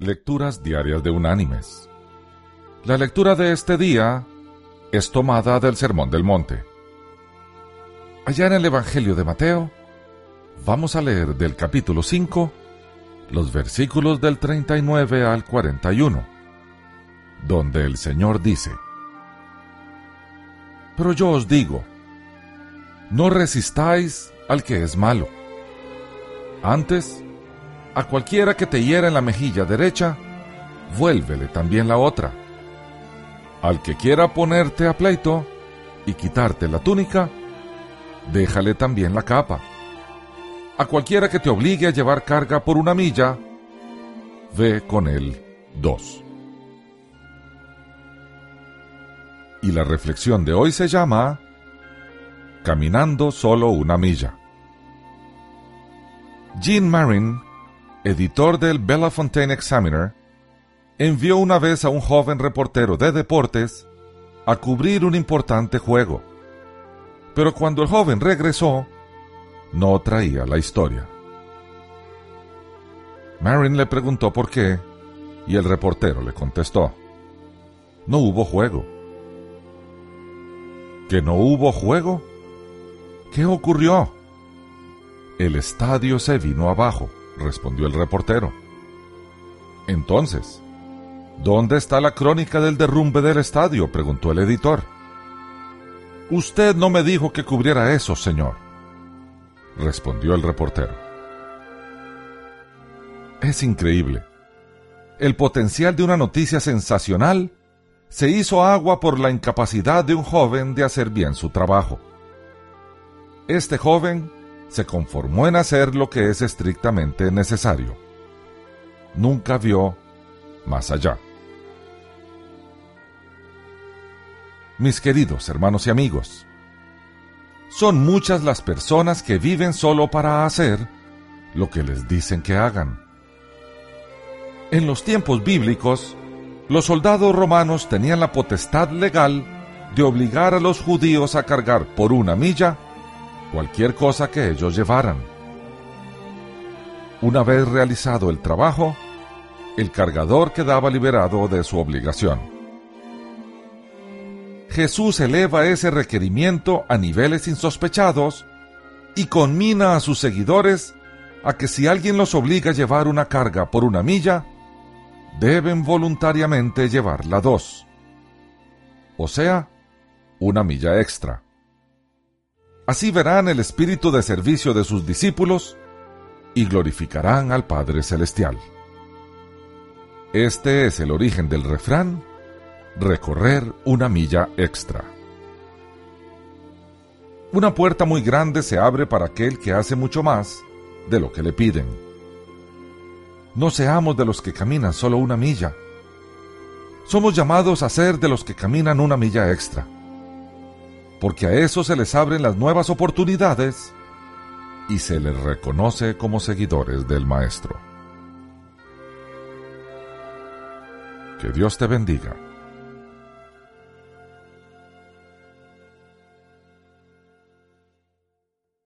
Lecturas Diarias de Unánimes. La lectura de este día es tomada del Sermón del Monte. Allá en el Evangelio de Mateo, vamos a leer del capítulo 5 los versículos del 39 al 41, donde el Señor dice, Pero yo os digo, no resistáis al que es malo. Antes, a cualquiera que te hiera en la mejilla derecha, vuélvele también la otra. Al que quiera ponerte a pleito y quitarte la túnica, déjale también la capa. A cualquiera que te obligue a llevar carga por una milla, ve con él dos. Y la reflexión de hoy se llama Caminando solo una milla. Jean Marin editor del Bellefontaine Examiner, envió una vez a un joven reportero de deportes a cubrir un importante juego. Pero cuando el joven regresó, no traía la historia. Marin le preguntó por qué, y el reportero le contestó, no hubo juego. ¿Que no hubo juego? ¿Qué ocurrió? El estadio se vino abajo respondió el reportero. Entonces, ¿dónde está la crónica del derrumbe del estadio? preguntó el editor. Usted no me dijo que cubriera eso, señor, respondió el reportero. Es increíble. El potencial de una noticia sensacional se hizo agua por la incapacidad de un joven de hacer bien su trabajo. Este joven se conformó en hacer lo que es estrictamente necesario. Nunca vio más allá. Mis queridos hermanos y amigos, son muchas las personas que viven solo para hacer lo que les dicen que hagan. En los tiempos bíblicos, los soldados romanos tenían la potestad legal de obligar a los judíos a cargar por una milla cualquier cosa que ellos llevaran. Una vez realizado el trabajo, el cargador quedaba liberado de su obligación. Jesús eleva ese requerimiento a niveles insospechados y conmina a sus seguidores a que si alguien los obliga a llevar una carga por una milla, deben voluntariamente llevarla dos. O sea, una milla extra. Así verán el espíritu de servicio de sus discípulos y glorificarán al Padre Celestial. Este es el origen del refrán, recorrer una milla extra. Una puerta muy grande se abre para aquel que hace mucho más de lo que le piden. No seamos de los que caminan solo una milla. Somos llamados a ser de los que caminan una milla extra porque a eso se les abren las nuevas oportunidades y se les reconoce como seguidores del Maestro. Que Dios te bendiga.